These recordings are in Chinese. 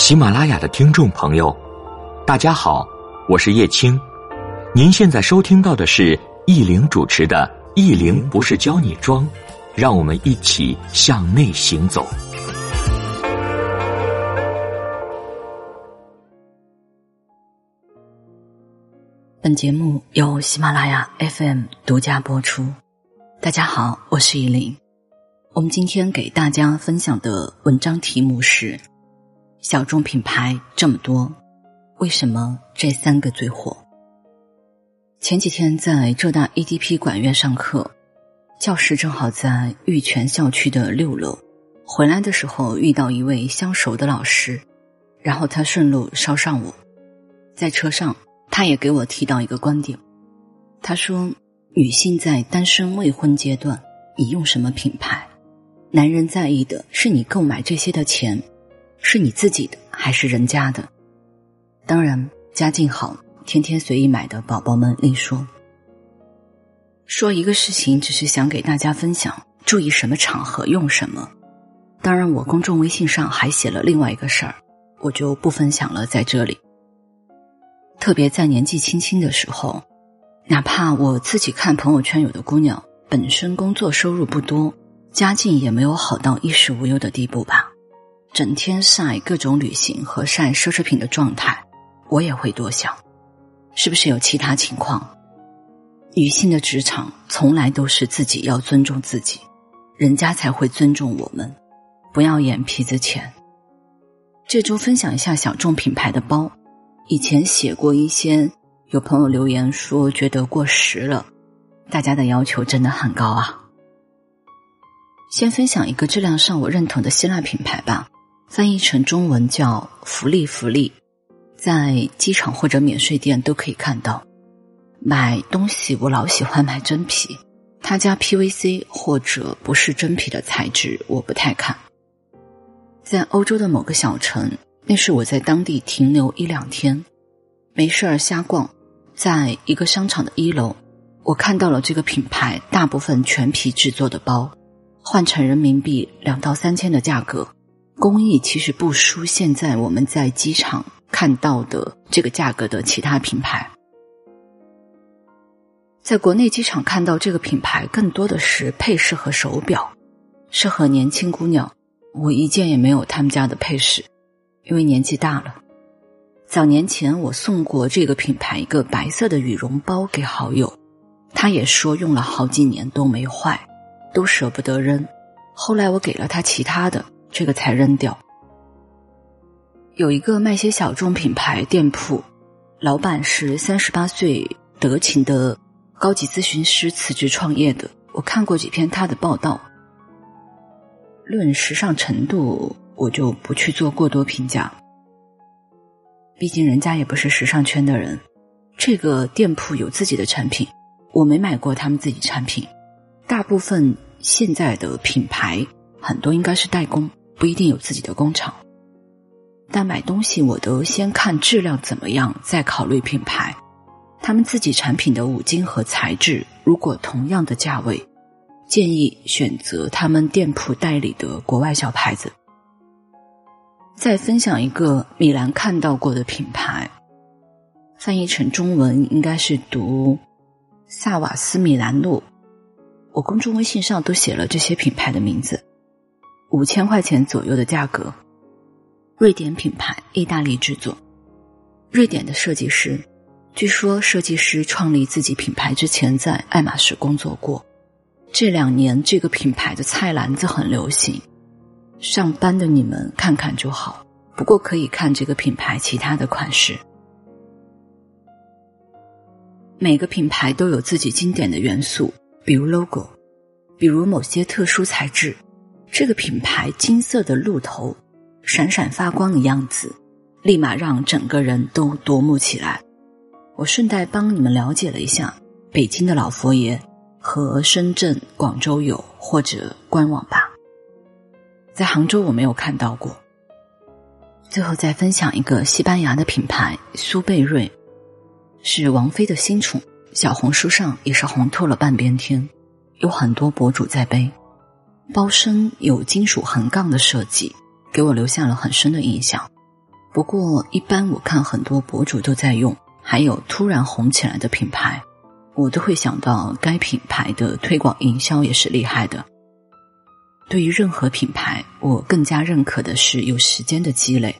喜马拉雅的听众朋友，大家好，我是叶青。您现在收听到的是易玲主持的《易玲不是教你装》，让我们一起向内行走。本节目由喜马拉雅 FM 独家播出。大家好，我是依林。我们今天给大家分享的文章题目是：小众品牌这么多，为什么这三个最火？前几天在浙大 EDP 管院上课，教室正好在玉泉校区的六楼。回来的时候遇到一位相熟的老师，然后他顺路捎上我，在车上他也给我提到一个观点，他说：女性在单身未婚阶段你用什么品牌？男人在意的是你购买这些的钱，是你自己的还是人家的？当然，家境好、天天随意买的宝宝们另说。说一个事情，只是想给大家分享，注意什么场合用什么。当然，我公众微信上还写了另外一个事儿，我就不分享了，在这里。特别在年纪轻轻的时候，哪怕我自己看朋友圈，有的姑娘本身工作收入不多。家境也没有好到衣食无忧的地步吧，整天晒各种旅行和晒奢侈品的状态，我也会多想，是不是有其他情况？女性的职场从来都是自己要尊重自己，人家才会尊重我们，不要眼皮子浅。这周分享一下小众品牌的包，以前写过一些，有朋友留言说觉得过时了，大家的要求真的很高啊。先分享一个质量上我认同的希腊品牌吧，翻译成中文叫“福利福利”，在机场或者免税店都可以看到。买东西我老喜欢买真皮，他家 PVC 或者不是真皮的材质我不太看。在欧洲的某个小城，那是我在当地停留一两天，没事儿瞎逛，在一个商场的一楼，我看到了这个品牌大部分全皮制作的包。换成人民币两到三千的价格，工艺其实不输现在我们在机场看到的这个价格的其他品牌。在国内机场看到这个品牌，更多的是配饰和手表，适合年轻姑娘。我一件也没有他们家的配饰，因为年纪大了。早年前我送过这个品牌一个白色的羽绒包给好友，他也说用了好几年都没坏。都舍不得扔，后来我给了他其他的，这个才扔掉。有一个卖些小众品牌店铺，老板是三十八岁德勤的高级咨询师辞职创业的。我看过几篇他的报道，论时尚程度，我就不去做过多评价，毕竟人家也不是时尚圈的人。这个店铺有自己的产品，我没买过他们自己产品。大部分现在的品牌很多应该是代工，不一定有自己的工厂。但买东西我都先看质量怎么样，再考虑品牌。他们自己产品的五金和材质，如果同样的价位，建议选择他们店铺代理的国外小牌子。再分享一个米兰看到过的品牌，翻译成中文应该是读萨瓦斯米兰路。我公众微信上都写了这些品牌的名字，五千块钱左右的价格，瑞典品牌，意大利制作，瑞典的设计师，据说设计师创立自己品牌之前在爱马仕工作过。这两年这个品牌的菜篮子很流行，上班的你们看看就好。不过可以看这个品牌其他的款式，每个品牌都有自己经典的元素。比如 logo，比如某些特殊材质，这个品牌金色的鹿头，闪闪发光的样子，立马让整个人都夺目起来。我顺带帮你们了解了一下北京的老佛爷和深圳、广州有或者官网吧，在杭州我没有看到过。最后再分享一个西班牙的品牌苏贝瑞，是王菲的新宠。小红书上也是红透了半边天，有很多博主在背。包身有金属横杠的设计，给我留下了很深的印象。不过一般我看很多博主都在用，还有突然红起来的品牌，我都会想到该品牌的推广营销也是厉害的。对于任何品牌，我更加认可的是有时间的积累，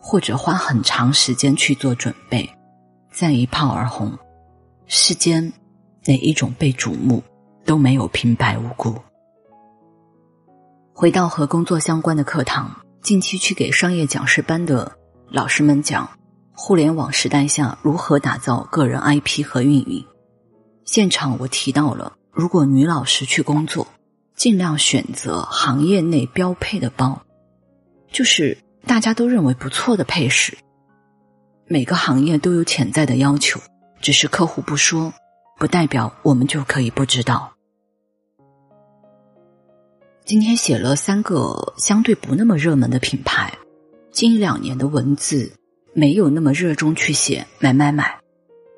或者花很长时间去做准备，再一炮而红。世间哪一种被瞩目都没有平白无故。回到和工作相关的课堂，近期去给商业讲师班的老师们讲，互联网时代下如何打造个人 IP 和运营。现场我提到了，如果女老师去工作。尽量选择行业内标配的包，就是大家都认为不错的配饰。每个行业都有潜在的要求，只是客户不说，不代表我们就可以不知道。今天写了三个相对不那么热门的品牌，近两年的文字没有那么热衷去写买买买，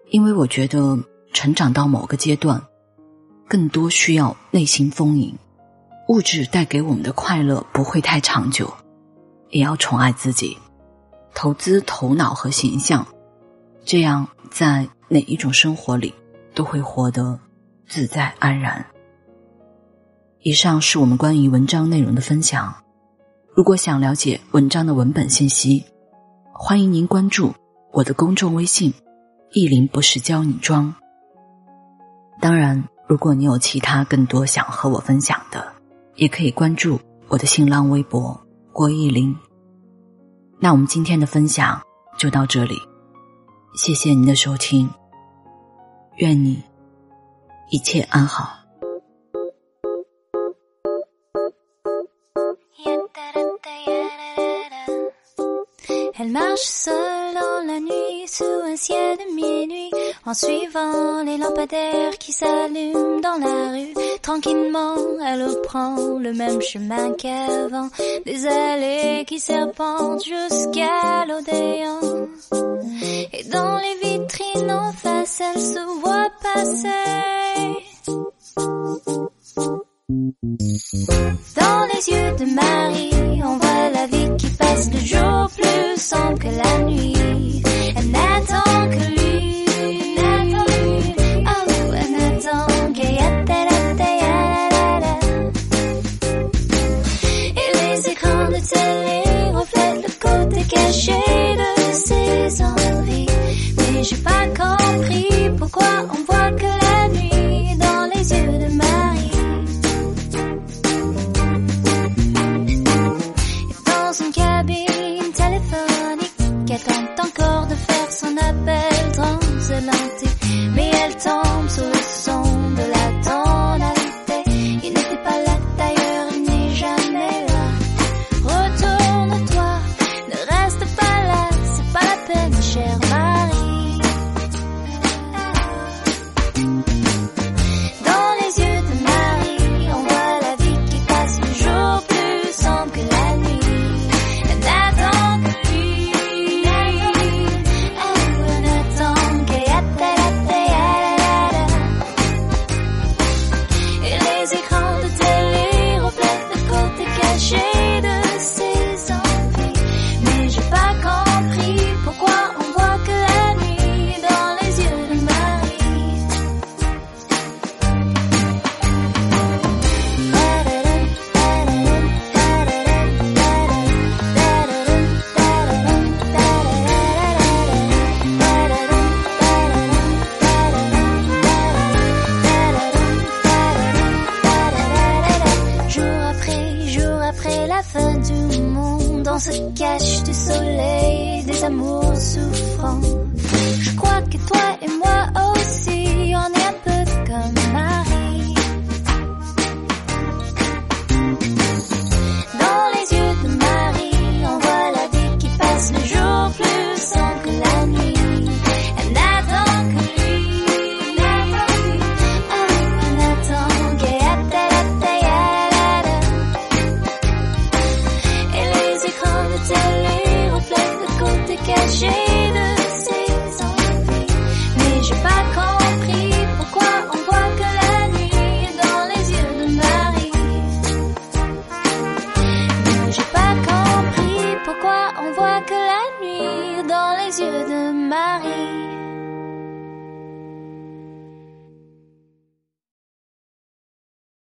因为我觉得成长到某个阶段，更多需要内心丰盈。物质带给我们的快乐不会太长久，也要宠爱自己，投资头脑和形象，这样在哪一种生活里都会活得自在安然。以上是我们关于文章内容的分享。如果想了解文章的文本信息，欢迎您关注我的公众微信“意林不是教你装”。当然，如果你有其他更多想和我分享的。也可以关注我的新浪微博郭艺林。那我们今天的分享就到这里，谢谢您的收听，愿你一切安好。Elle marche seule dans la nuit sous un ciel de minuit en suivant les lampadaires qui s'allument dans la rue. Tranquillement, elle prend le même chemin qu'avant, des allées qui serpentent jusqu'à l'Odéon. Fin du monde, on se cache du soleil, des amours souffrants. Je crois que toi et moi